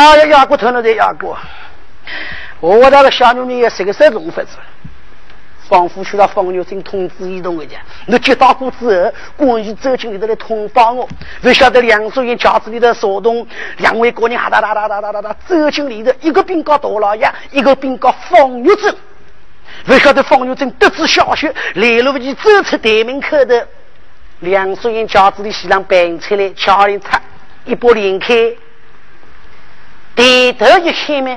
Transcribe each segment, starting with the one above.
还要压过头了再压过。我那个小女人也是个什种法子？仿佛需要方玉珍通知移动一样。你接到过之后，关于走进里头来通报我。不晓得梁淑英家子里的骚动，两位姑娘哈哒哒哒哒哒哒哒走进里头，一个兵告大老爷，一个兵告方玉珍。不晓得方玉珍得知消息，来了不及走出店门口的梁淑英家子的西凉搬出来，敲铃擦一把连开，抬头一看嘛，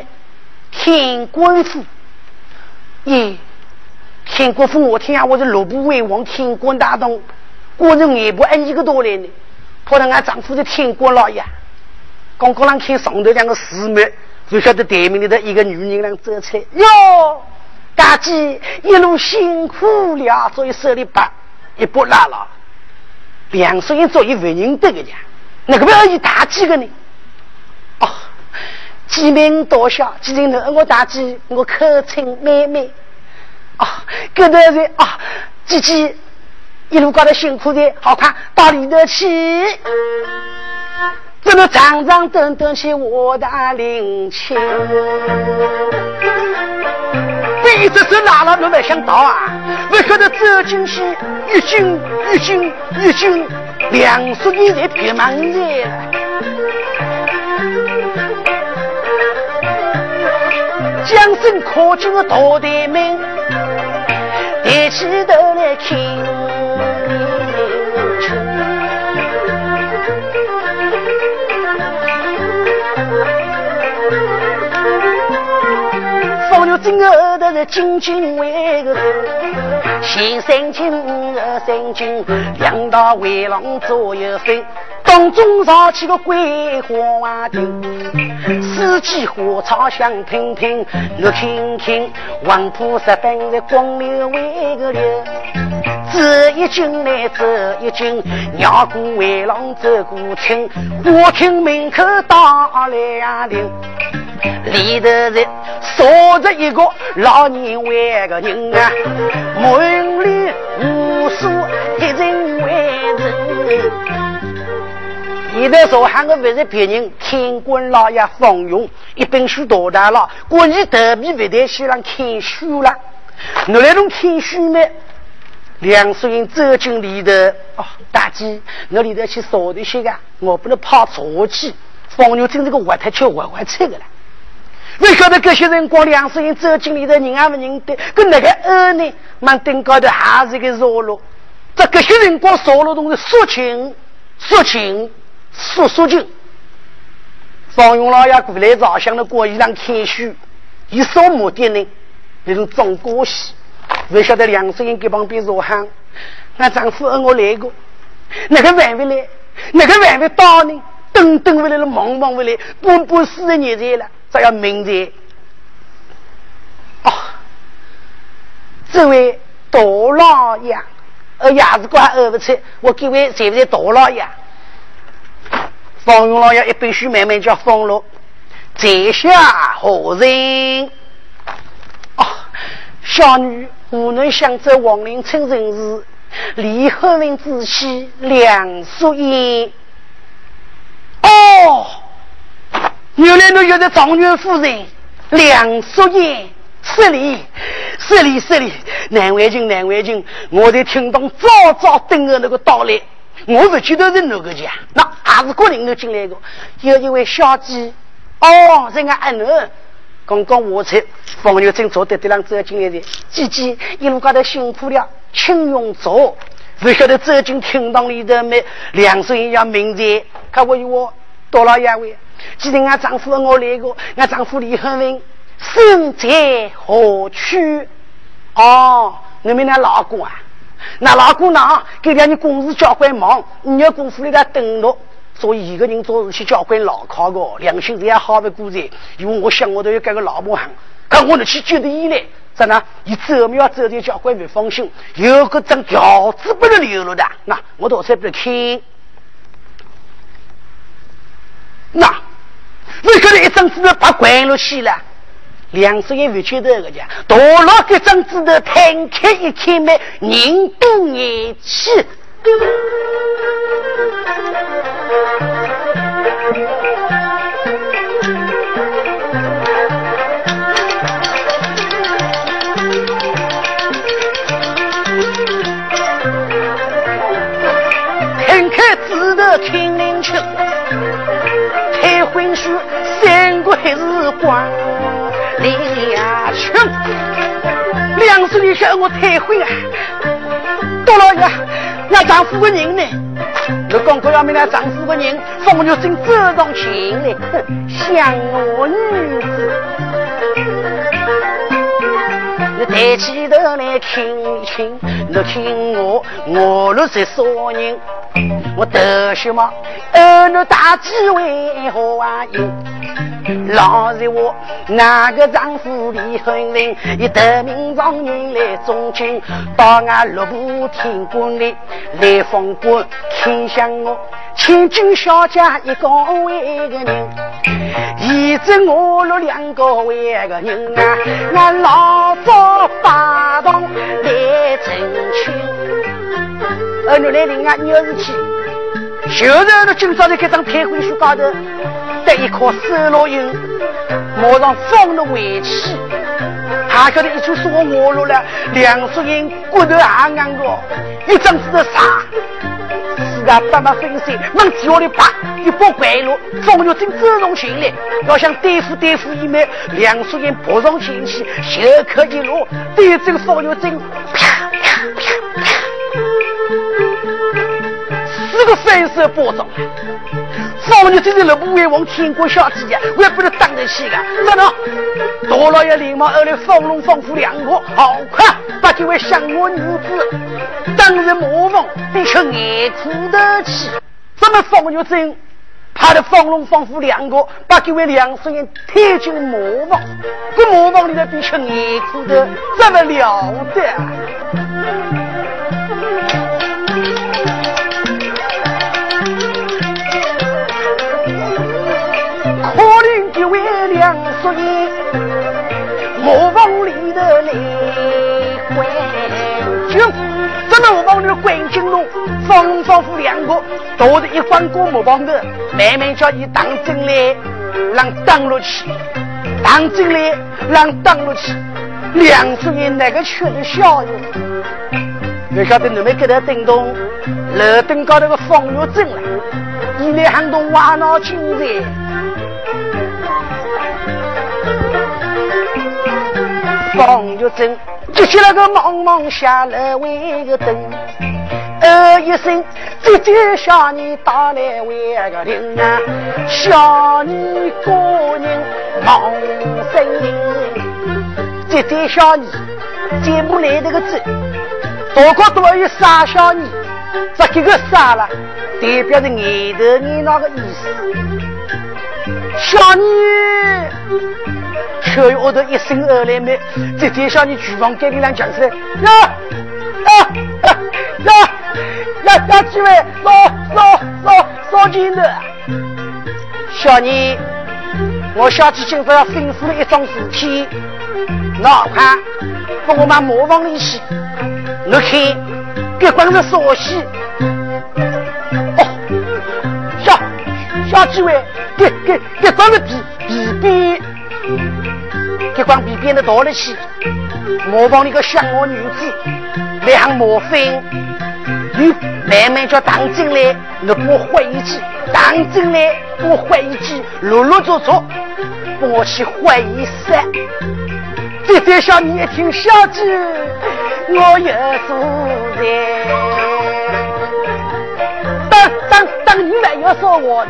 天官府，耶。天国父，我听下我是罗布为王，天官大东，果然也不按一个多来呢。怕得俺丈夫是天国老爷，刚刚让看上头两个师妹，就晓得对面里的一个女人能走出来。哟，大姐一路辛苦了，所以手里把一把拉了。两岁人做一为人得个家，那个不要一大几个呢？哦，鸡鸣多小，几人头我大姐，我口称妹妹。啊，跟着人啊，姐姐一路搞得辛苦的，好看到里头去，怎么长长短短些我的灵气？一直是拉了，我没想到啊，为晓得走进去，一进一进一进，两叔你在别忙着，将身靠近个大殿门。抬起头来看，方玉珍后头是紧紧围个，先三斤二三斤，两道围龙左右飞。当中烧起个桂花亭，四季花草香喷喷。我听听，王菩萨本在光明为个流，走一进来走一进，绕过围龙走过厅，花厅门口打两铃，里头人坐着一个老年外个人啊，门里无数一人为人。你在说喊我不是别人，天官老爷方勇，一本书多大了？过你特别不得去看书了。你来弄看书呢？梁淑英走进里头，哦，大姐，我里头去扫的些个，我不能怕错气。方勇真这个活太吃活活吃的了。为晓得这些人光梁淑英走进里头，人还不认得，跟那个二呢，满顶高头还是一个弱弱。这这些人光扫落东西，说情说情。叔叔就方永老爷过来早想的过一场看书，以什么的呢？那种装过戏，不晓得两声人给旁边说喊，俺丈夫和我来过，那个晚回来，那个晚回到呢，等等回来了，忙忙回来，半半四十年在了，这要明在。哦，这位大老爷，呃，牙子关二不出，我各位在不在大老爷？方永老爷一杯水慢慢叫放落，在下何人？哦，小女无能想走王林村人士，李后文之妻梁淑英。哦，原来你就是状元夫人梁淑英，失礼，失礼，失礼，难为情，难为情，我在听懂早早等的那个到来。我不记得是哪个家，那还是个人都进来的。有一位小姐，哦，是俺阿奴。刚刚我才方玉珍坐在地上走进来的，姐姐一路高头辛苦了，请用坐。不晓得走进厅堂里的没两声音要鸣在，看我与我多了一位。既然俺丈夫我来过，俺丈夫李恒文身在何处？哦，你们那老公啊？那老公呢给两你公司交关忙，你要功夫里头等着，所以一个人做事去交关牢靠的，良心也好不过在。因为我想我都要改个老婆行，看我能去觉得依赖，真的，你走没有走的交关没放心，有个张条子不能留了的，那我到时不听。那为什么一张纸把关了去了？两手也委屈的个家，大老一张纸头摊开一看嘛，人多眼气，看看字头听灵秋，太婚书三国还是光两清。两岁里向我退婚啊！多老爷，那丈夫的人呢？我刚刚要问那丈夫的人，风月正走上前来，想我女子。你抬起头来听听，你听我，我若是说人？我得什么？儿女大计为何啊？老实话，哪个丈夫离婚人，一得名状元来中军，到俺六部天官里来封官，看向我千金小姐一个为个人，现在我了两个为个人啊，俺老早八堂来成亲，儿女来领啊，你要是去，就是那今朝在这张退婚书高头。得一颗死老鹰，马上放了回去。他晓得一句说我我了了，两叔人骨头还硬个，一张纸的啥？自家爸妈分身，往脚里爬，一把拐路，风雨正走上前来，要想对付对付一枚，两叔人扑上前去，袖口一路，对着风雨正啪啪啪啪，四个分手包装。少女真是六部为王天国小姐呀，我也不能当得起的。怎么？大老爷连忙而来，放龙放虎两个，好快把这位相我女子当日魔王，必须眼苦得起。怎么方玉珍怕的放龙放虎两个，把这位两世人推进了魔王？这魔王里头必须眼苦的，怎么了得？两叔爷，磨坊里头来关军，这磨坊里关军喽，方方夫两个，都是一关过磨坊的，慢慢叫你当进来，让当落去，当进来，让当落去。两叔爷那个吃的笑哟？不晓得你们给他叮咚，楼顶高头个风月正了，一来喊动瓦闹精在。方玉珍接起了个茫茫下来为个灯，呃一声，姐姐小女打来为个铃啊，小女个人忙声音，姐姐小女节目来这个字，大哥多有傻小女，这几个傻了，代表着眼头你那个意思，小女。可我的一声二来没，直接向你厨房给你俩讲出来。呀呀呀呀呀！几位烧烧烧烧金的，小妮，我小姐今朝要吩咐了一桩事体，那快把我们磨坊里去，你看，别光是烧戏。小几位，给给给，装个皮皮鞭。一光比变得大了些，磨坊里个乡下女子两磨粉，你慢慢叫当进来，你给我换一句，当进来给我换一句，陆陆续续帮我去换一身。这点小你一听小姐，我有主人，当当当你们要说我。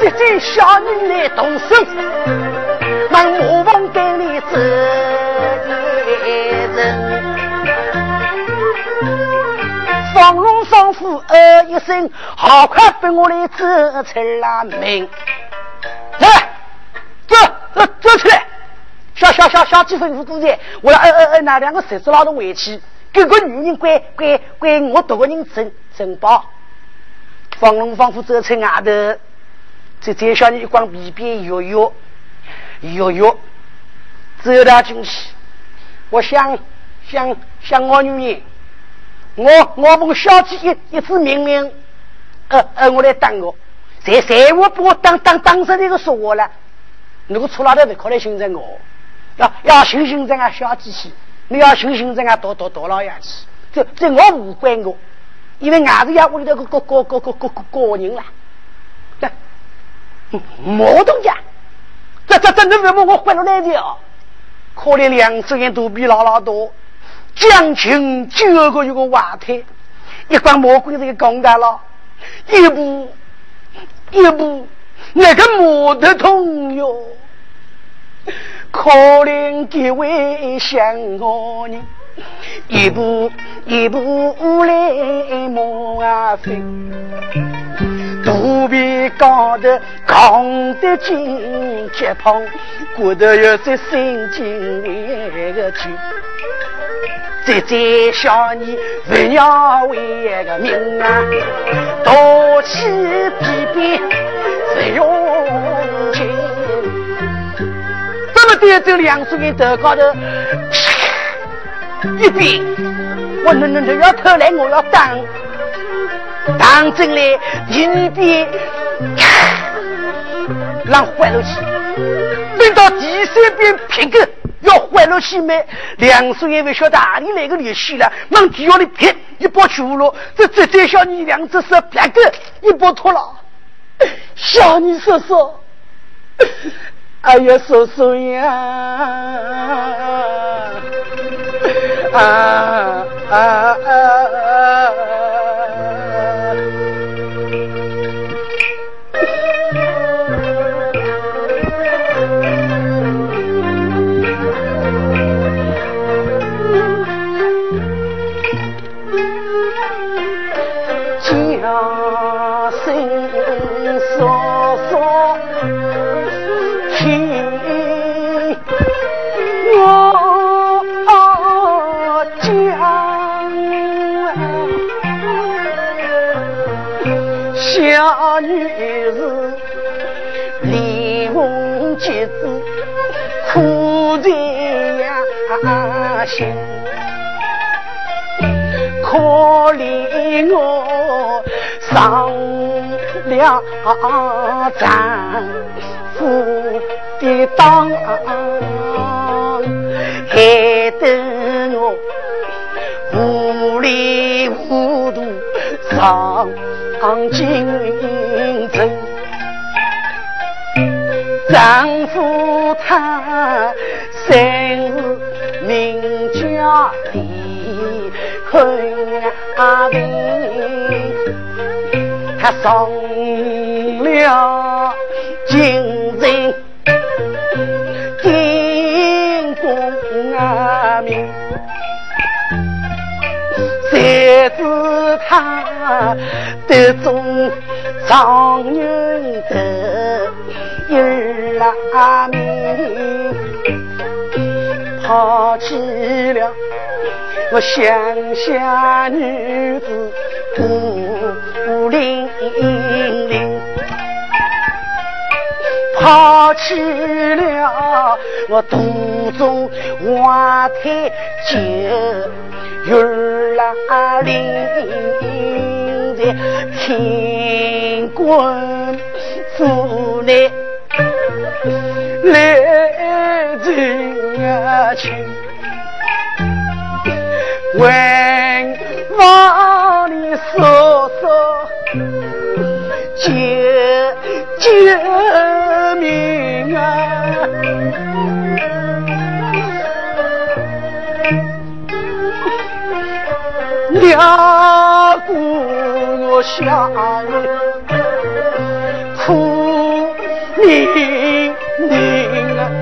这这小人来动手，让魔王给你责人。放龙放虎呃一声，好快被我来走出了门。来，走走走出来！小小小小几分五过在，我要呃呃呃那两个狮子老头回去，这个女人乖乖乖，我多个人承承包。放龙放虎走出外头。这再像你一光皮鞭，摇摇摇摇，只有他进去。我想想想我女人，我我奉小姐一一纸命令，呃呃，我来当我，谁谁我把我当当当时那个说我了，如果出老头不可来寻着我，要要寻寻着啊小机器，你要寻寻人家多多多老爷去，这这我无关我，因为俺是呀屋里头个个个个个个个个人啦。这毛东家，这这这你为么我坏了来的哦？可怜两只眼都比姥姥多，将军九个月个瓦胎，一关魔鬼子给攻打了，一步一步那个木头痛哟。可怜几位想我人，一步一步来磨啊飞。肚皮高头扛得紧，脚胖骨头有些心惊那个紧。再再想你不要为个命啊，多起皮皮不用。这么点这两岁的头高头，一边我那那那要偷来，我要当。当真嘞，一边让坏了去，等到第三遍劈个要坏了去没？两岁也不晓得哪里来个力气了，往地下里劈一包去了，这这这小你两只手劈个一包脱了，小你说说，哎呀叔叔呀，啊啊啊！于是连红几子苦在呀心，可怜我上了丈夫的当，害得我无里糊涂上。望京城，丈夫他生名叫李阿林，他上了京。谁知他得中状元的儿啊名。抛弃了我乡下女子孤零零，抛弃了我肚中怀胎九云拉林在乾坤府内来进啊亲，问房里说说，姐姐。两个我下苦命命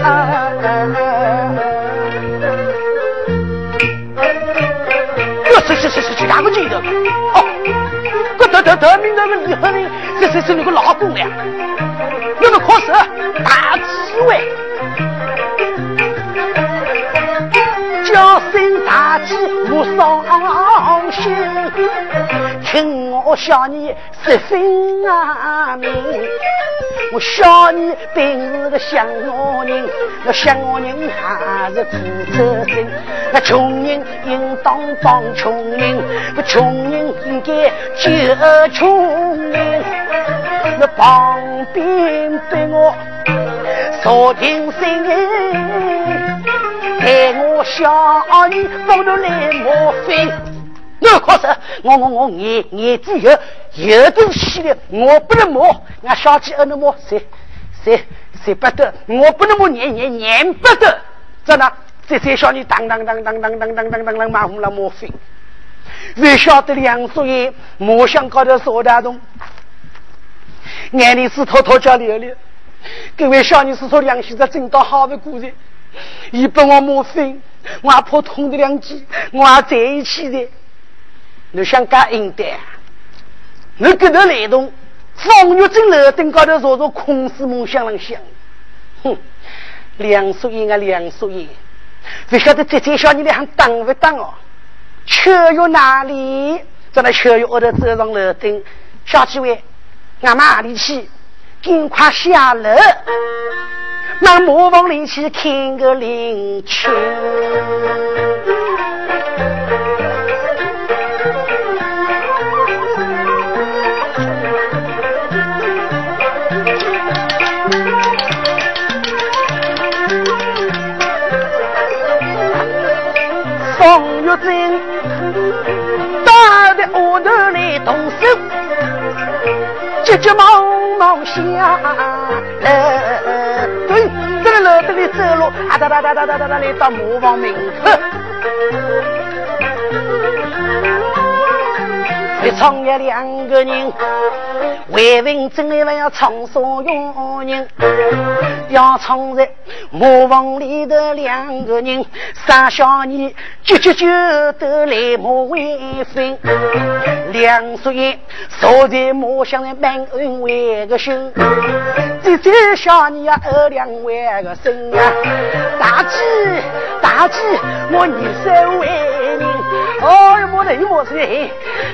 啊！是是是是是，哪个记得？哦，我得得得名那个李和人，这是是那个老公呀，那个可是大机会，叫声大吉莫伤心，听我笑你十分啊明。我笑你本是个乡下人，那乡下人还是苦出身。那穷人应当帮穷人，那穷人应该救穷人。那旁边对我说听声陪我笑你不能来莫非？我可是我我我眼眼睛有有点细的，我不能摸。俺小鸡儿能摸，谁谁谁不得？我不能摸，眼眼眼不得。真的，这些小女当当当当当当当当当当马虎了莫非？为晓得梁叔爷莫想搞点说大东，眼里是偷偷叫流流。各位小女是说梁先生真到好的故人，一把我莫非，我还怕痛的两记，我还在一起的。你想干应的？你跟着雷动，风月正楼顶高头坐着空思梦想能想？哼，梁淑英啊，梁淑英，不晓得这这小你还当不当哦？秋月哪里？在那秋月后头走上楼顶，小几位，俺们哪里去？赶快下楼，那磨坊里去看个林秋。忙忙下楼。对，在楼这里走路，啊哒哒哒哒哒哒来到磨坊门口。一创业两个人，为文正一份要创所用人，要创在磨房里头两个人，三小你九九九都来磨为分，两叔爷坐在磨箱的门恩为个兄，这这小你呀二两为个身啊，大姐大姐，我你三为。人。哦哟，磨的又磨出来，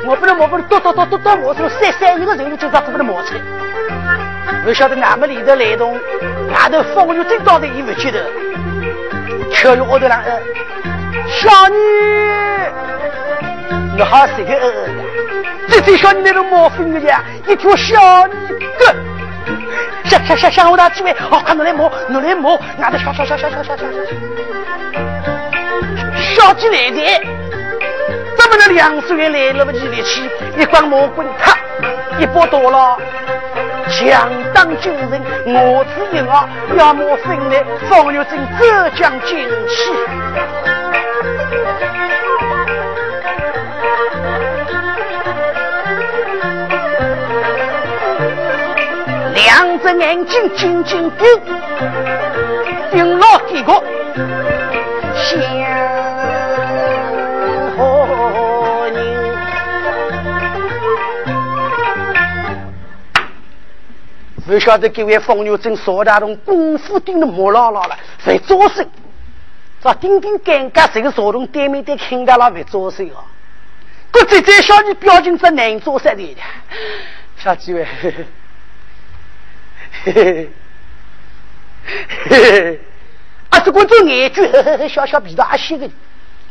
我不能磨，不能多多多多多磨出来，三三一个人就咋都不能磨出来。不晓得俺们里头来动，外头风雨真大的也不记得。秋月屋头上，小女，你好是个儿子，这这小女那种磨粉的呀，一条小女个，想想想想我那几位，好看，你来磨，你来磨，俺的小小小小小小小小，小鸡来的。这么的两岁元来了不起力气，一管魔棍，啪，一把刀了，强当军人，我只因啊，要么分来方玉珍浙江军旗，两只眼睛紧紧盯，盯牢这个先，不晓得各位风牛正说大东功夫盯得木牢牢了，在做事，这顶顶尴尬，这个坐动对面的看到了，别做事啊！我这这小女表情真难做事的，小几位，嘿嘿嘿嘿嘿，啊，这个做眼珠，小小鼻子阿细个，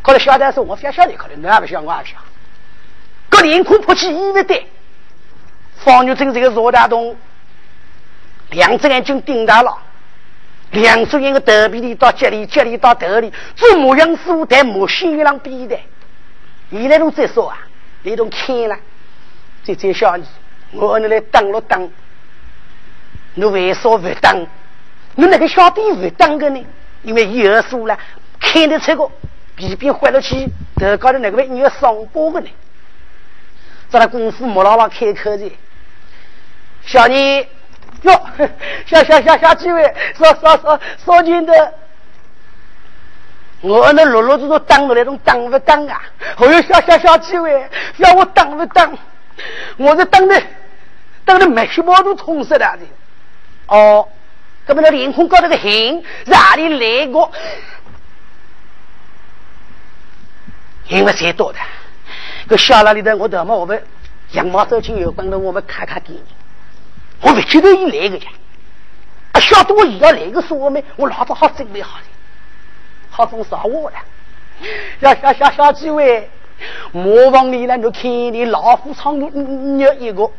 可能晓得是我非晓得，可能你还不晓我也晓。个脸孔泼起衣服的，方牛正这个坐大东。两只眼睛盯大了，两只眼个头皮里到脚里，脚里到头里，做模样师傅带模心一郎比的。现在都再说啊，你都看了，这这小你，我你来当了当，你为啥不当？你那个小弟不当个呢？因为有数了，看得出个皮皮坏了去，头高头那个你要伤疤个呢。在那功夫莫老老开口的，小妮。哟，小小小小几位，说说说说真的，我那落落子都当着那种当不当啊？还有小小小几位，要我当不当？我这当的当的眉毛都冲死了的。哦，这么那脸孔高头个 hình 哪里来过？因为谁多的？个小那里的我怎么我们羊毛走进有关的，我们看看给你。我不记得一来个家，啊，晓得我要来个说没？我老早好准备好了，好风杀我了。小小小小几位，磨坊里来，你看你老虎场你有一个，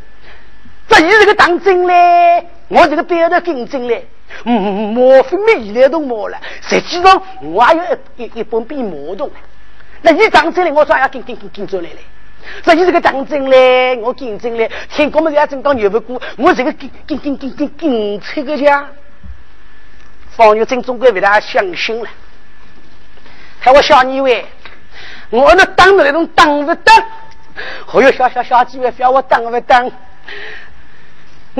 这你这个当真嘞？我这个别的跟真嘞，嗯磨分没来都磨了，实际上我还有一一一本比磨动。那你当真嘞？我说要跟跟跟跟着来嘞。所以这个当真嘞？我跟真嘞，听我们家真当牛不过，我这个跟跟跟跟跟跟这个家，方玉珍总归为他相信了。还我小你喂，我那当的那种当不当？还有小小小几位，要我当不当？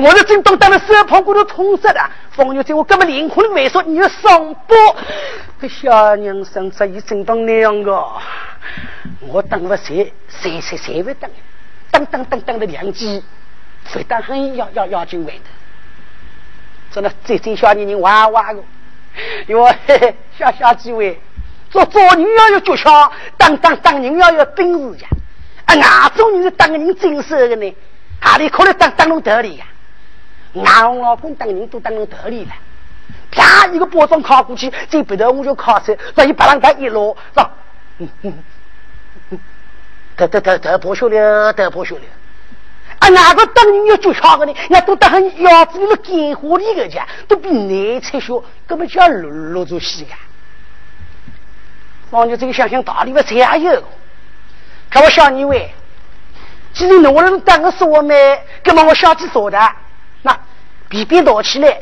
我的真当当的手捧骨头痛死的。方玉珍，我根本灵魂的为说你要上报，小娘生这一真当那样个。我等不谁谁谁谁会等，等等等等的良机，非当很要要要紧为的。真的这这小年人哇哇的，哟嘿嘿，小小几位，做做人要有诀窍，当当当人要有本事呀。啊，哪种人是当人真实的呢？哪里可能当当弄得里呀？俺老公当人都当弄得里了，啪一个包装靠过去，这不头我就靠车，这一把浪杆一落，是吧？嗯嗯。得得得得破晓了，得破晓了！啊，哪个当人要就巧个呢？那都当腰子里头干活里个家，都比难吃小，根本就要落落住西个。王就这个想想道理，我才有。看我小你喂，既然侬能当个说呢，那么我小姐说的，便便倒起来，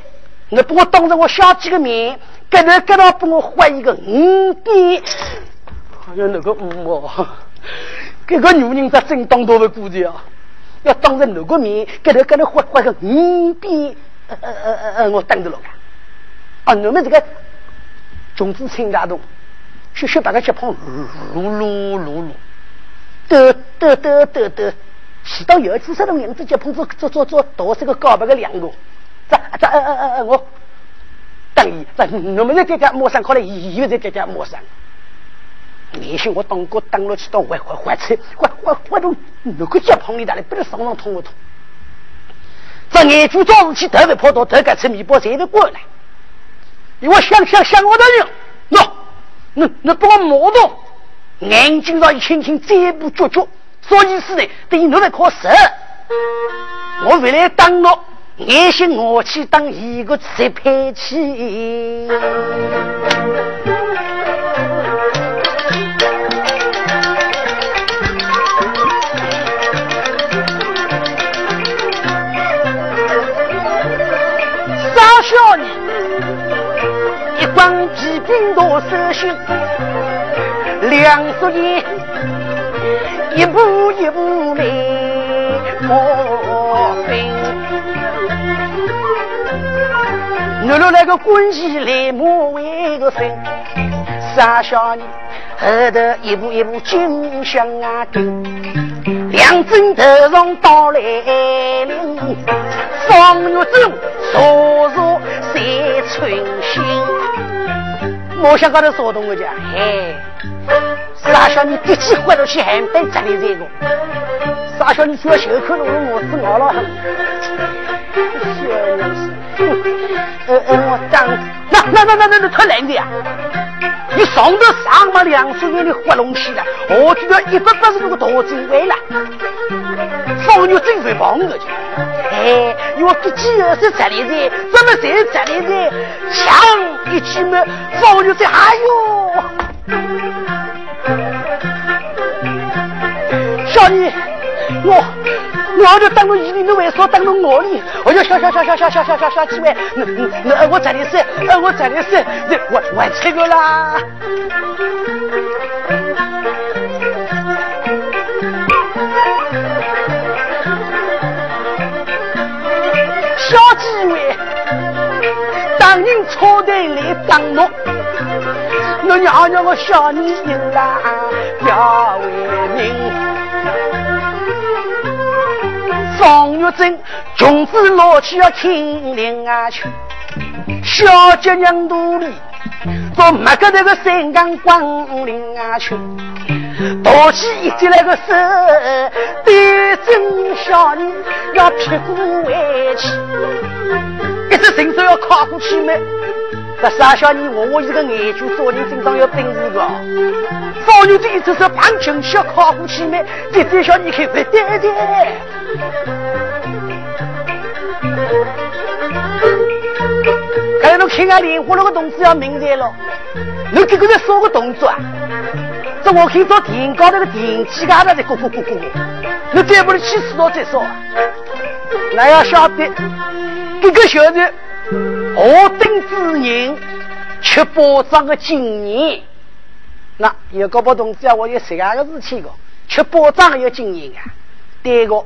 你把我当着我小姐的面，跟头跟头帮我换一个五鞭，好像那个五哦。这个女人在真当多的估计啊，要当着那个面，给他给他画画个五边，呃呃呃呃呃，我等着了。啊！你们这个种子青大洞，学学把个脚碰噜噜噜噜，得得得得得，洗到有几十种样子脚碰做做做做多少个高白个两个，这这呃呃呃呃我等于这你们在这家陌生，可能以为在这家陌生。也许我当过当了去到坏坏坏车，坏坏坏到那个脚碰里打来，不知上上痛不痛？这眼珠早上起特别跑到特该吃米包，谁都过来。我想想想我的人，喏，那那把我摸到，眼睛上一轻轻，嘴部撅撅，啥意思呢？等于你在考试。我回来当了，也许我去当一个直配器。小你一光皮兵多手心，两手眼一步一步来你那个滚起来，个。傻小人后头一步一步进香啊，两针头上倒来临，方玉珍坐坐在春心。我想高头说动我讲，嘿，傻小你第几回了去还得这里这个？傻小你主要羞愧了，我我了很。呃呃，我当那那那那那那太难的呀！你上得上嘛两岁眼的活龙起了，我觉得一百八十多个大精位了，方玉真会帮我去。哎，我毕竟是这里人，怎么在这里人？枪一起嘛，方玉珍，哎呦，小妮，我。我就当了一里，你为啥当了我里？我就小小小小小小小小小几位，那那我这里是，我这里是，我我这个啦。小几位，当人错对来当我，我娘娘我小你一啦，要为民。方玉珍，穷子老去要听令啊去，小姐娘肚里，做没个那个三更光临啊去，大起一接那个手，对正小女要屁股回去，一只伸手要跨过去没？这傻小女我我一个眼珠做人身上有本事个，少女这一只手绑进去要靠过去没？这这小女看不对对。看来侬看俺莲花那个动作要明白了，侬这个在说个动作啊？这我可以到电影高头个电影机高头在咕咕咕咕咕，侬再不能去死了再说。那要晓得，这个小子何等之人，却保障个经验。那有个不同志啊，我有十二个事情个，却保障有经验啊。第一个，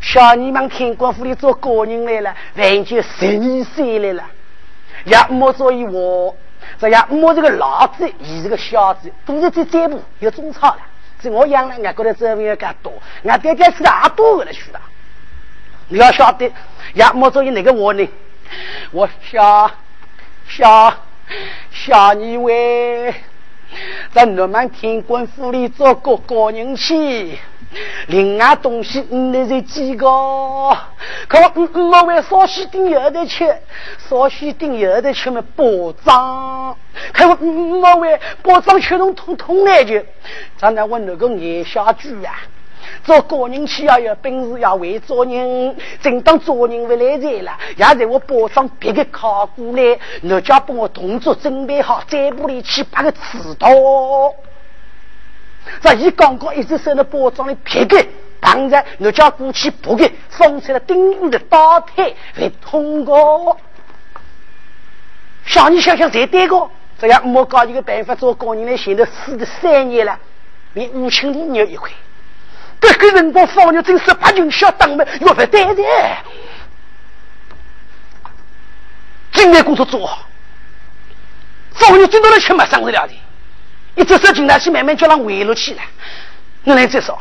小你们天官府里做高人来了，完全十二岁来了，也莫所以我。这样，我这个老子，伊这个小子，都是在这步有中草了。这我养了，俺觉得这边要更多，俺爹爹是大多的了去了。你要晓得，呀，莫作为哪个我呢？我小小小你为在你们天官府里做个高人去。另外东西，你是几个？可我我为少许点有的吃，少许点有的吃么保障？可我我为保障吃通通通来就，咱来问那个眼下句啊！做个人去要有本事，要会做人。正当做人不来在了，也在我包装别个靠过来，你家帮我动作准备好，再不里去把个刺刀。这一刚刚一只手的包装的皮革，绑在我家过去不给放出了顶硬的刀腿来通过。想你想想才对个，这样我搞一个办法做工人来，现在死的三年了，连五千里牛一块。这个人光放牛真十八斤小当们，又不对的。今天工作做好，放牛最多的吃没伤得了的。一只手进来去，慢慢叫人围了起来。你来再说，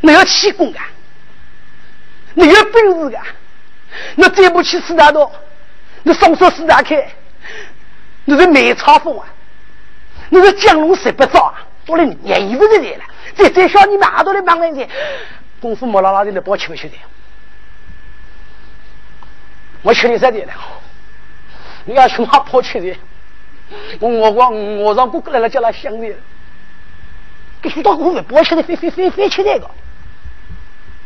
你要气功啊，你有本事啊，你再不去四大道，你双手四大开，你是梅超风啊，你是降龙十八招啊，做了廿一不是来了。再再小你们耳朵里忙人些，功夫莫拉拉的，来包吃不吃的？我吃你啥的了？你要去马跑吃的？我我我我让哥哥来了，叫他相认。给许多姑父包起来，飞飞飞飞起来个，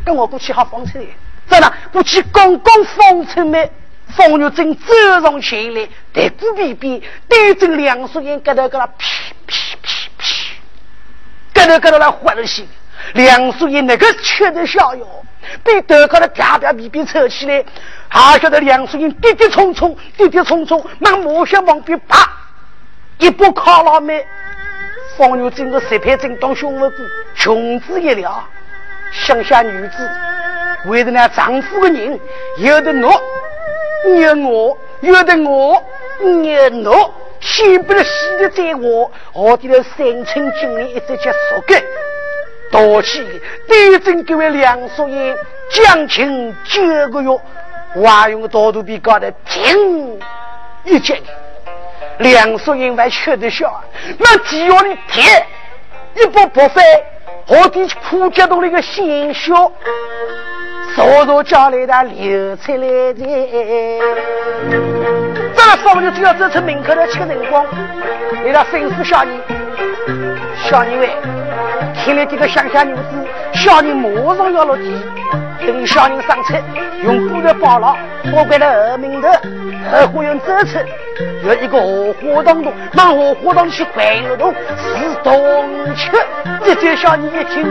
跟我过去好放出来。真的，过去刚刚放出来，方玉珍走上前来，抬骨皮皮，对着梁淑英，跟头给他噼噼噼噼，跟头跟头来换了心。梁淑英那个吃的小哟，被头高头啪啪皮皮扯起来，还晓得梁淑英跌跌冲冲，跌跌冲冲，那马上往边爬。一把卡拉麦，方玉珍的十片正当胸腹骨，穷子一了。乡下女子为了那丈夫的人，有的我虐我，有的我虐我，先不能洗的在我，我的了三寸金莲一直结束的。道起对阵各位梁淑英，将近九个月，还用刀头比高的平一截。梁淑英还吃得消，那只要你贴一波不飞，何地苦脚到那个鲜血，稍稍叫来的流出来的。这个少女只要走出门口来吃人光，你那吩咐小人，小人喂，听了这个乡下女子，小人马上要落地。等小人上车，用布料包了，包关了后门头，后花园走出，有一个荷花当中，往荷花当去灌一桶，是冬吃。这这小人一听，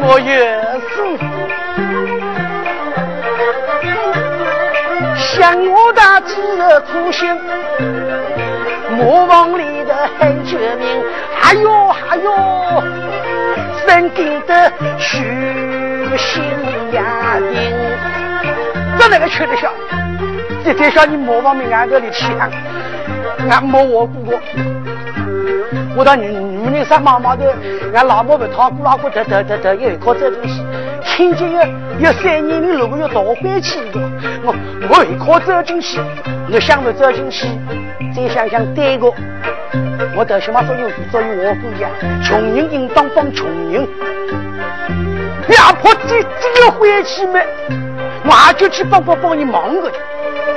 我也是，想我的几个苦心，磨房里的喊救命，哎呦哎呦，神经的虚心。家丁，这那个吃得消？这这下你莫往命俺这里抢，俺没我姑姑，我到女女人。山妈妈的，俺老婆不讨姑老姑得得得得，又靠这东西，亲戚要要三年里六个月倒回去的，我我一靠走进去，我想着走进去，再想想对个，我得什么作用？作用我不一样，穷人。应当帮穷人。压迫这这个回去没，我就去帮帮帮你忙个去。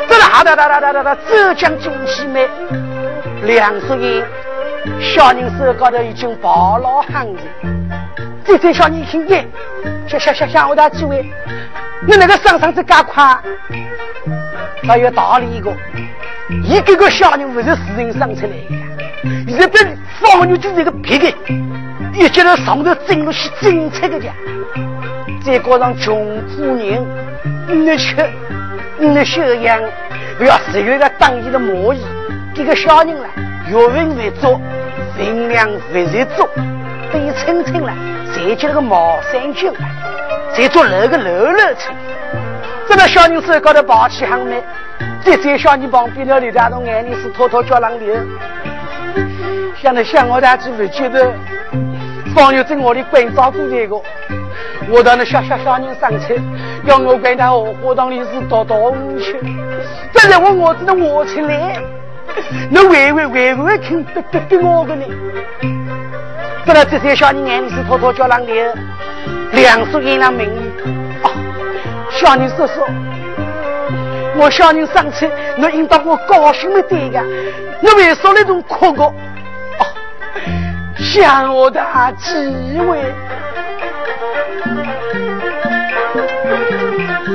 这啦哒哒哒哒哒哒，浙江进去没？两岁人，小人手高头已经抱老汉子。这这小人听见，想想想想我大几位，你那个上上子加快，还有道理一个，一个个小人不是自人生出来的，日本放牛就是一个别的，一接到上头整入去政策的家，再加上穷苦人，你吃，你修养，不要只有个当地的模样，这个小人了，越问越做，分量越越做，被称称了。再接那个毛三九，再做那个楼楼村，这个小人手高头抱起很美，再在小人旁边那里大动眼里是偷偷叫浪流。想着想我大姐不觉得，方玉在我的关照顾这个，我到那小小小人上车，要我管他荷花塘里是多多去，再来我我子的我出来，那会会会不会听逼逼逼我的呢？不然这些小人眼里是偷偷叫人的，两叔爷那名义。哦，小人叔叔，我小人上车，我应当我高兴的对个，你为啥那种哭个？哦，想我的几位，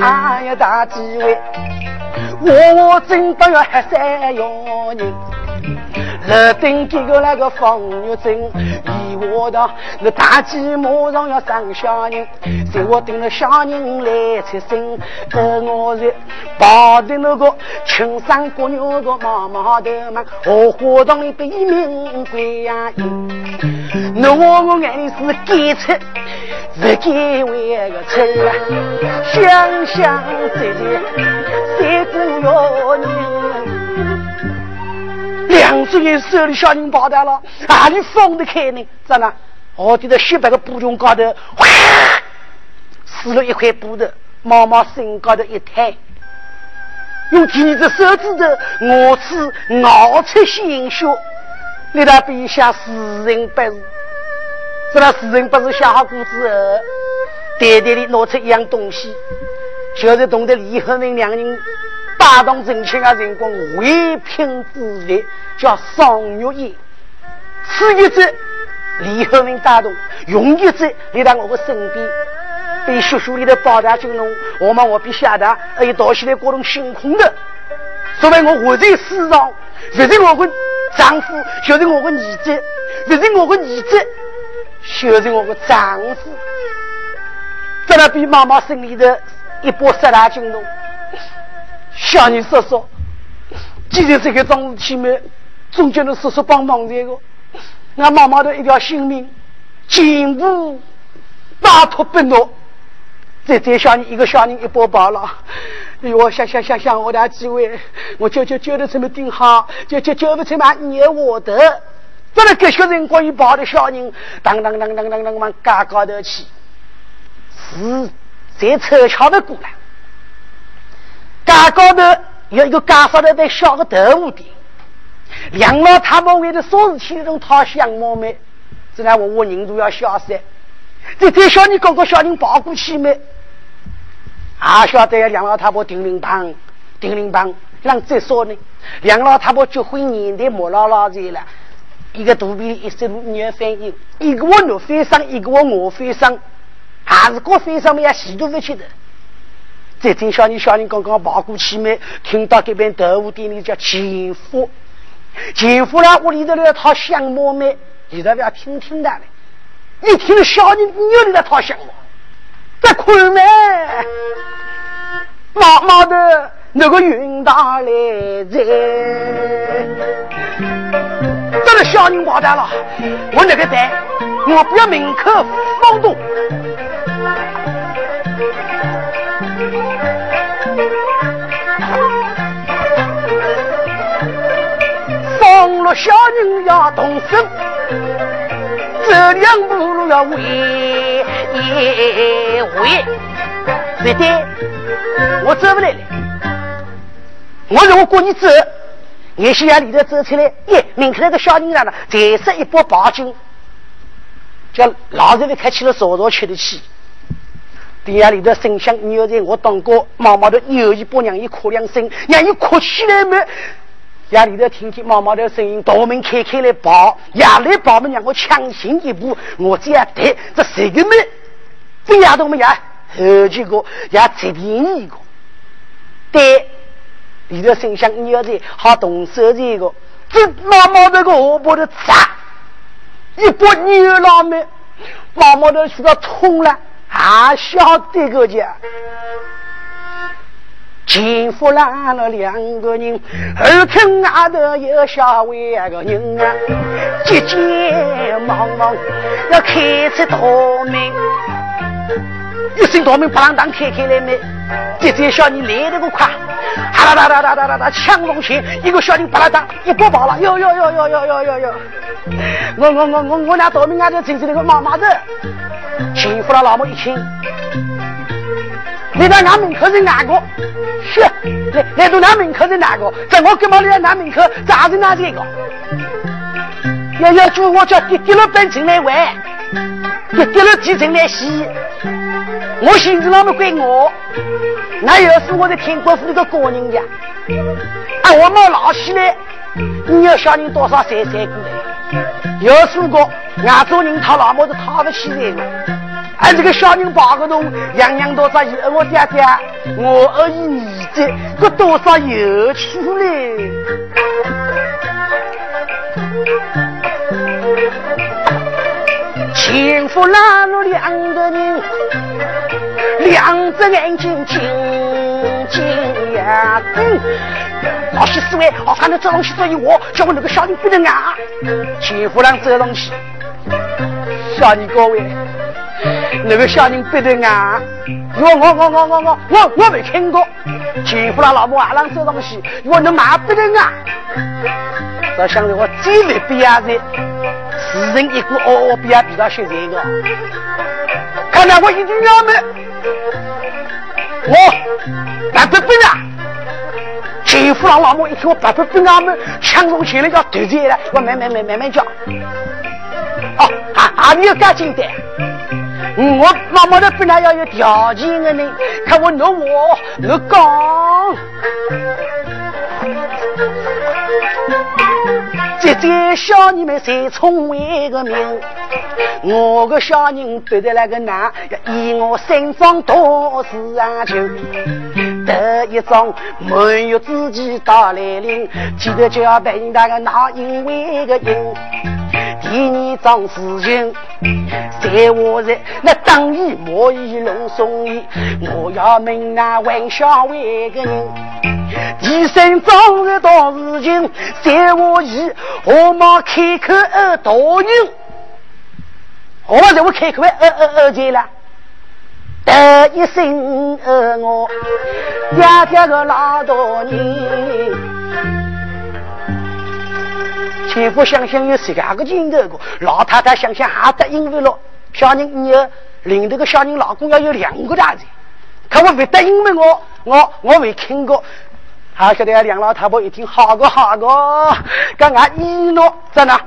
哎呀大几位，我真不要黑三幺人。楼顶这个那个方玉珍，一我的那大鸡马上要生小人，在我等了小人来出生，而我是抱的那个青山姑娘个妈妈的嘛，荷花塘里的一名鬼呀那我我眼里是干出不给为个吃啊，想想自己三姑要人。两只眼手里小人包蛋了，哪里放得开呢？咋了？我就在雪白的布裙高头，哗，撕了一块布的，妈妈身高头一抬，用第二只手指头，我是熬出鲜血，你那笔下死人不是？这那死人不是下好谷之后，袋袋里拿出一样东西，就是懂得李和明两人。大动真情啊！人光唯品之力叫双月宴，此一者李后明大动，用一者立在我的身边，被叔叔里的包大金龙，我们我比下达，而且到现在各种星空的，作为我活在世上，不是我的丈夫，就是我的儿子，不是我的儿子，就是我的丈夫，在那比妈妈心里的一波十大金龙。向你说说，既然这个桩事体嘛，总叫你叔叔帮忙这个，俺妈妈的一条性命，全部拜托不诺。再再小人一个小人一包包了，哎呦，想想想想，我俩几位，我叫叫叫的这么顶好，叫叫叫不出嘛，你我的，这个这些人关于抱的小人，当当当当当当往高高头去，是再凑巧的过来。家高头有一个家发的在小个豆腐店，两老太婆为了啥事体那种讨香毛没？这来我我人都要消失。这这小你哥哥小人抱过去没？啊，晓得两老太婆叮铃棒，叮铃棒，让再说呢？两老太婆结婚年代莫老老子了，一个肚皮一生女翻译，一个我女翻生，一个我我翻生，还是个翻生么要洗都不去的。再听小人小人刚刚跑过去没？听到这边豆腐店里叫前夫，前夫呢屋里头那套香馍没？你都要听听的嘞。一听小人又里那套香馍，在困没？妈妈的那个云大来在，这个小人跑蛋了，我那个在，我不要门口放动。小人要动身，走两步路要回回。对的，我走不来了。我如果你走，也许夜里头走出来，耶，门口那个小人来了，再设一包白酒，叫老人们开起了烧烧吃的气。底下里头声响，你要在我当过妈妈的有一把让伊哭两声，让伊哭起来没？夜里头听见妈妈的声音，大门开开来跑，夜里跑门让我抢先一步，我这样对，这谁个门？不丫头们呀，后几个也接便一个，对，里头声响，你要在好动手这个，这妈妈这个荷包的砸，一把牛老妹，妈妈的是个痛了。还晓得个家，前夫来了两个人，后坑外头有下位个人啊，急急忙忙要开出大门，一声大门不啷当开开来没？这这小人来得个快，哈啦啦啦啦啦啦抢上前，一个小人把啷当一波跑了，哟哟哟哟哟哟哟哟！我我我我我俩大门外头正是那个妈妈的。欺负了，老母一听，你到俺门口是哪个？是，来来到俺门口是哪个？在我跟妈在俺门口咋是哪这个？要要叫我叫滴滴了本进来玩，滴滴了提成来洗。我心子那么怪我，那要是我在天国府那个高人家，啊，我没老起来，你要小人多少岁才过来？要是个俺做人他老母子讨不起来的，俺这个小人八个洞，样样多少有我爹爹，我二姨儿子，这多少有趣嘞？前夫拉了两个人，两只眼睛紧紧呀，嗯，老西四位，我看到这东西这一握，叫我那个小人不能啊。前夫让这东西，小人各位，那个小人不能啊。我我我我我我我我没听过，前夫让老母还让这东西，我能买不能啊？这想着我最没必要的。四人一股哦哦，比啊比他学这个，看来我一定要买。我八百本啊！前夫让老母一听我八百本啊，们抢中钱了叫对着了，我慢慢慢慢慢讲。哦，啊啊，你要干简单。我妈妈的本来要有条件的呢，看我弄我，我讲。姐姐小人们谁聪慧个命？我个小人对待那个男，要以我心中多事啊求。得一桩没有自己到来临，记得就要被那个拿因为个因。第二桩事情，在我在那当意莫以龙送意，我要问那玩笑话个人。第三桩的大事情，在我以我妈开口而答应，我在我开口而而而去了，得一声而我爹爹个老大人，前夫想想有十二个劲头个，老太太想想还答应不了，小人你领头个小人老公要有两个大子，可我不答应为我我我没听过。还晓得梁老太婆一听，好个好个，刚刚一诺在哪？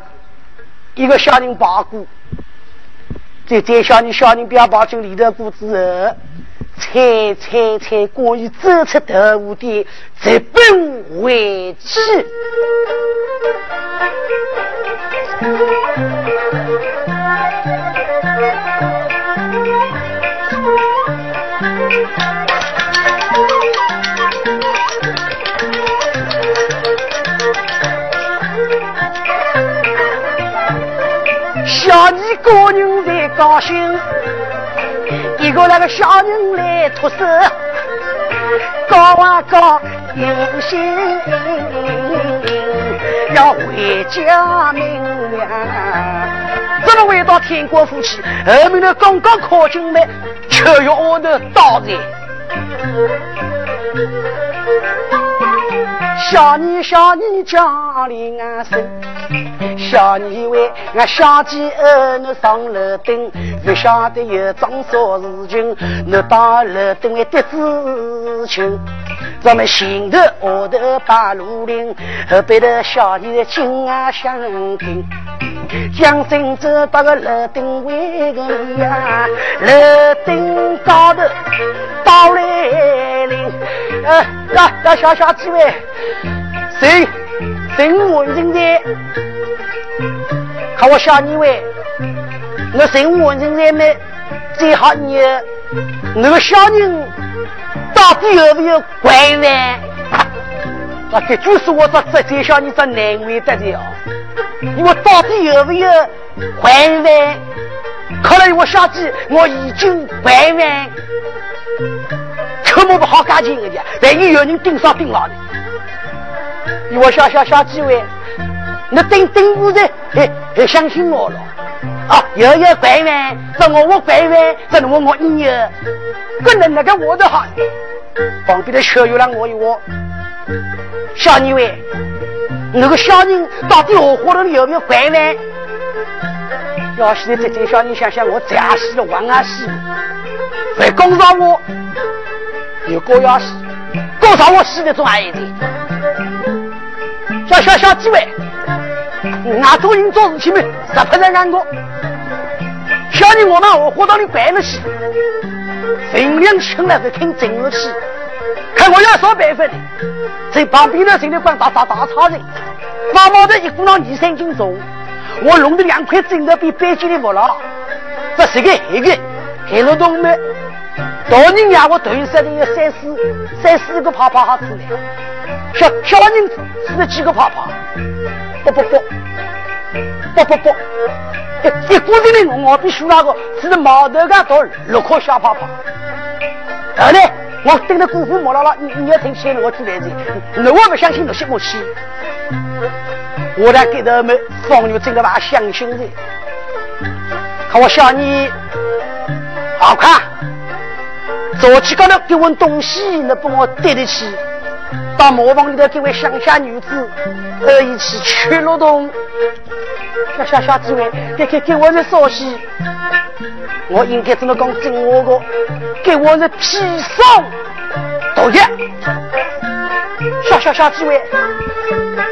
一个小人八股，这这小人小人不要抱进里头股子后，猜猜猜关于走出头屋的，直奔回去。小你个人在高兴，一个那个小人来脱手，高啊高，有心。要回家明呀。怎么回到天国夫妻？后面的刚刚考进来，却要我的刀子。小你小你家里安生，小你为俺小姐儿你上楼顶，不晓得有桩啥事情，你到楼顶为得知情。咱们心头额头把路岭，后背的小弟的金啊相听。将身走到个楼顶位个呀，楼顶高头到来临。呃，那那小小几位，谁谁我人在？看我小你位，我谁我人在没？最好你那个小人到底有没有官员？啊，这就是我这这这小你这难为得了。我到底有没有还完？看来我小姐我已经还完，可么不好干净的家，万一有人盯上盯牢的，我小小小几位，你盯盯不着，哎哎，相信我了啊！有有还完，这我我还完，这我我你有，可能那个我的好，旁边的车又让我一握，小二位。那个小人到底我活了有没有拐弯？要是这这小人想想我这样死了，往啊死，会攻上我，有高要死，攻上我死的总还一点。小小小几位，俺做人做事情没，十不在俺过。小人我们我活到你白了死，人两亲了是听真了去。看我要说百分的，在旁边的谁的管打打打差人，妈妈的一股脑二三斤重，我弄的两块枕头比北京的木了，这是个黑的，黑了东没？大人呀，我头上的有三四三四个泡泡好吃的，小小人吃了几个泡泡？不不不，不不不，一一股子的我比输那个吃了毛头干多六颗小泡泡，好嘞。我等着姑父莫姥姥，你你要听先我自来的，那我不相信那些东西。我来给他们放牛，真的把相信的。看我小你好看，早起高头给我东西，那不我对得起。到磨坊里头给位乡下女子，呃，一起去劳动。小小小几位，给给给我的消息。我应该怎么讲？真话个，给我的砒霜毒药。小小小几位，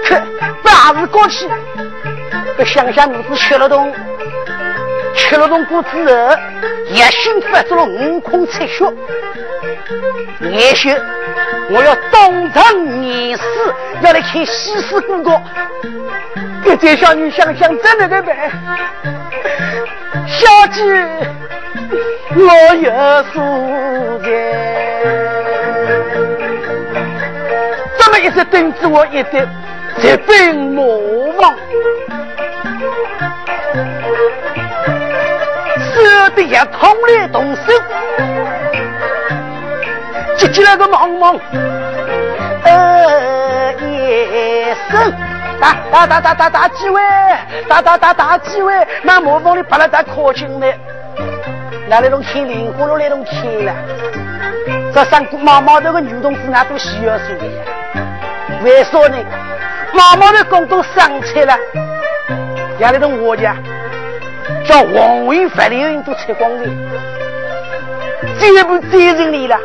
可大事过去，这乡下女子吃了东，吃了东过之后，一心发出了五孔赤血。也许我要当场面死，要来看西施哥哥。这这小女想想怎么个办？小姐，我有数钱，这么一直等着我一点，才被魔王舍得也痛来动手，接起来个忙忙，呃一声。打打打打打打几位，打打打打几位，那磨坊里把那打靠近的，那那种天灵火了那种天了，这三姑妈妈这个女同志那都需要说的呀。为啥呢？妈妈的工都上车了，让那种我家叫黄文发的人都拆光的，这部责任里了，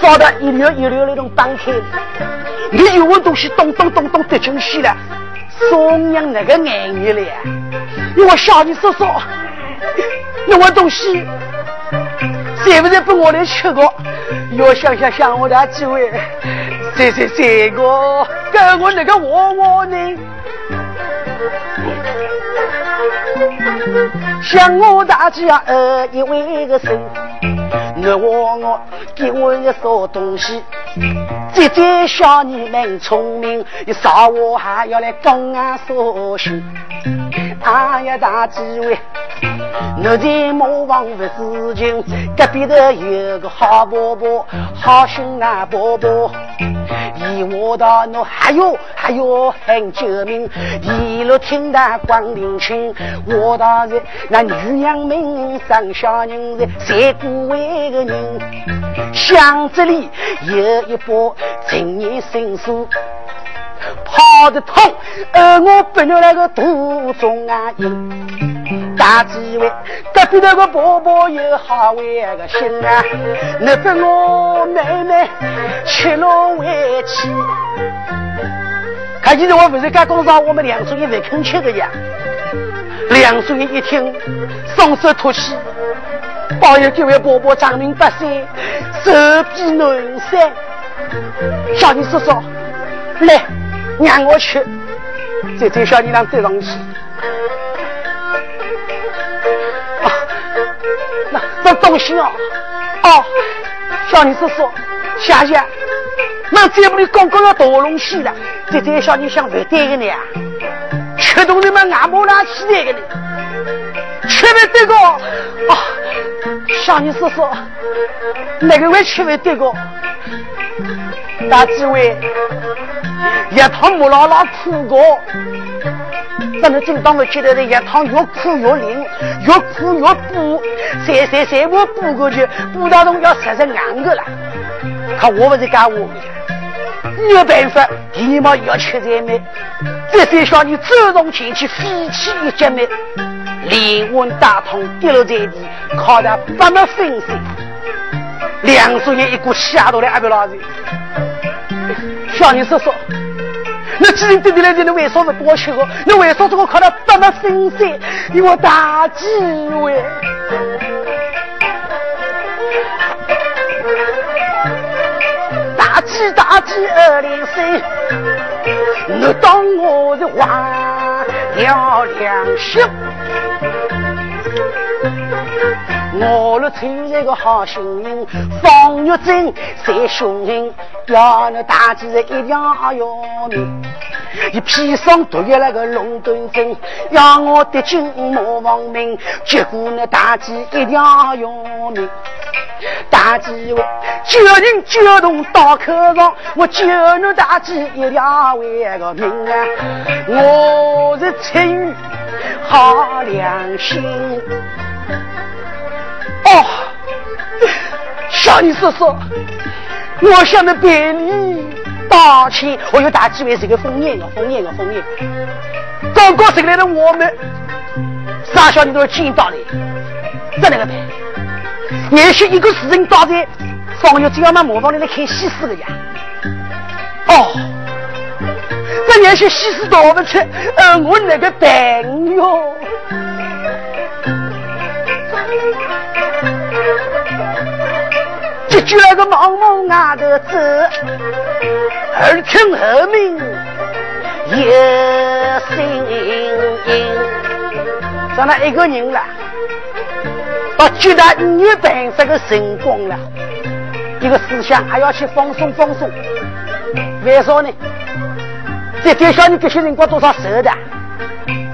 烧的一溜一溜那种打开。你有我东西咚咚咚咚得进去了，松阳那个眼眼了呀！因为小你说说，那我东西是不是被我来吃过？要想想想我的几位，谁谁谁个跟我那个窝窝呢？想我大家呃一位个神，那我我给我一啥东西。姐姐小你们聪明，你上午还要来讲啊说心。哎呀，大几位，我在磨坊不是情，隔壁头有个好伯伯，好心啊伯伯。一我到侬还有还有喊救命，一路听到光灵清，我到是那女娘们生小人是三姑为个人，巷子里有一把陈年神书。跑得痛，而我不能那个途中啊应。大几位隔壁那个婆婆有好为个心啊，你跟我妹妹吃了回去。看，现在我不是刚讲上我们梁书记不肯吃的呀？梁书记一听，双手托起，保佑各位婆婆长命百岁，寿比南山。小妮叔叔，来，让我去。再再小妮让带上去。啊，那那东西哦，哦，小妮叔叔，谢谢。那再不你刚刚要大龙戏了，再再小妮想不对的呢，吃东西嘛，俺不拿起来的呢，吃不对个。啊，小妮叔叔，哪个会吃不对个？大几位，一趟木拉拉苦过，咱们正当我觉得的一趟越苦越灵，越苦越补，谁谁谁我补过去，补到东要吃成硬个了。看我不是干我，有办法，你嘛要吃才美。这三小你主动前去飞起一截眉，连碗大桶跌落在地，靠得不能分身。两手也一股吓到了阿不老子。小你说说，那既然对你来讲，你为啥不多吃个？你为啥这个靠他这么分散？你我大机会，大吉大吉二零三，你当我是坏了良心？我若出一个好心人，方玉珍在雄鹰，要那大吉一定要命。一披上毒药那个龙盾阵，要我的金马亡命，结果那大吉一定要命。大吉我救人救动刀口上，我救你大吉一定为个命啊！我是出于好良心。你说说，我向你百里道歉。我有大机会是个封印的，封印的，封印。刚刚进来的我们，傻小你都要见到的，在那个办？也许一个时辰到在，方玉只要嘛模仿你来看西施的呀。哦，这也许西施到不出，呃，我那个朋友。就那个茫茫外头走，耳听后面有声音。咱那一个人了，把觉得你有办法的成功了，一个思想还要去放松放松。为啥呢？在介绍你这些人过多少受的？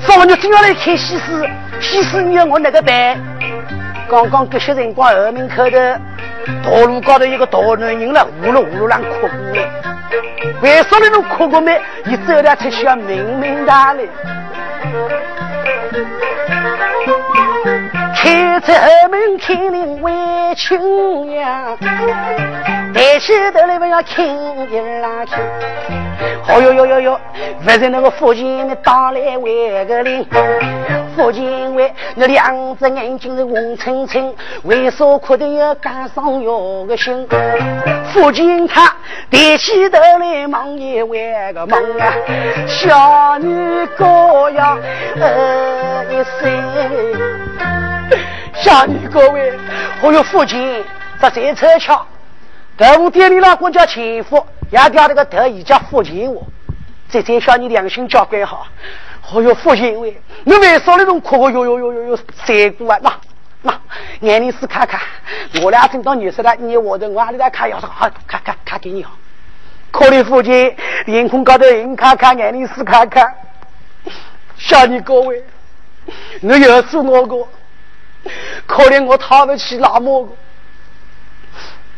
说我你真要来看西施，西施你要我哪个办？刚刚这些人光后门口的。道路高头一个大男人了，呼噜呼噜啷哭过来。为啥那种哭过没？你走了出去要明明大嘞。开出后门看林为亲呀，抬起头来不要看一拉看。哦哟哟哟哟，不是那个附近的打来为个铃。父亲为那两只眼睛是红澄澄，为啥哭得要赶上有个心？父亲他抬起头来望一万个梦啊，小女高呀，呃一声，小女各位，我有父亲在这车桥，在我店里老公叫前夫，也掉那个头一叫父亲我，这这小你良心交管好。哦哟，父亲喂，你为啥那种哭哭哟哟哟哟哟三姑啊？那那，眼里是看看，我俩正到女婿了，你我的我里来看，要是好看看看给你好。可怜父亲脸孔高头硬看看，眼里是看看，小你各位，你又是我个，可怜我讨不起那么个，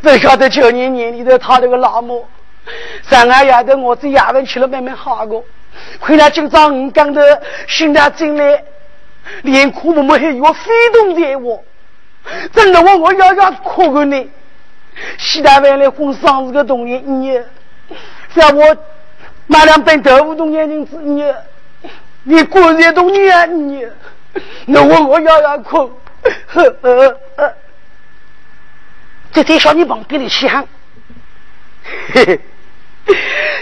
不晓得九年年里头讨那个那么，上俺丫头我这衙门去了慢慢好个。回来今朝五刚的新娘进来，连哭母母还要飞动在我，真的我我要要哭个呢。西大湾来混生日个东西，你叫我买两本豆腐东眼睛子，你你过这东年你，那我我要要哭，呵呵呵。在在小你旁边里去喊，嘿嘿，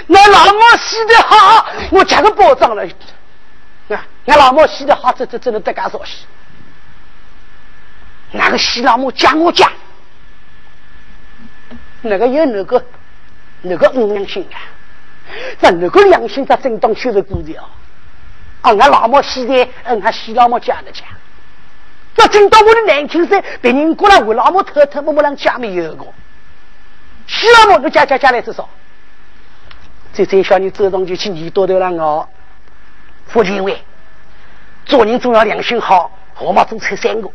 那老毛死的好，我加个保障了。啊，俺老毛死的好，这这真的得干啥洗？那个洗老母讲我讲，那个有那个那个五良心啊，这那个良心，他正当确实顾的哦。啊，俺老毛死的，嗯，俺洗老母讲的讲。这听到我的难听声，别人过来我老母偷偷摸摸让家没有个，洗老母都加加加来多少？这这小你走上去去，你多头了我。父亲为做人总要良心好，我嘛总才三个。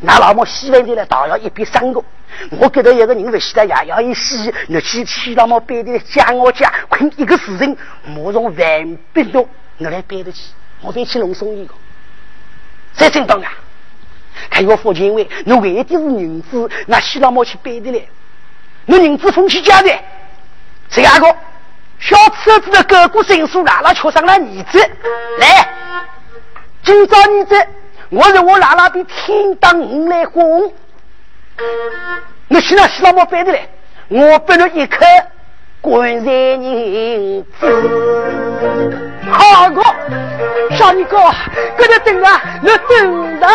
那老母洗完的来，倒要一边三个。我给到一个人不洗的，也要一洗。那去洗老母背的讲我讲，困一个事情，我从万变多，我来背得起。我再去弄送一个。再正当啊！看我父亲为，侬为的是银子，那洗老母去背的来。侬银子风去家的，这样个小车子的哥哥申诉拉拉敲上了儿子来，今朝儿子。我是我拉拉比天当五来红，你洗了洗了么背的来？我背了一颗官在银子，好个小尼哥，搁这等啊，你等着。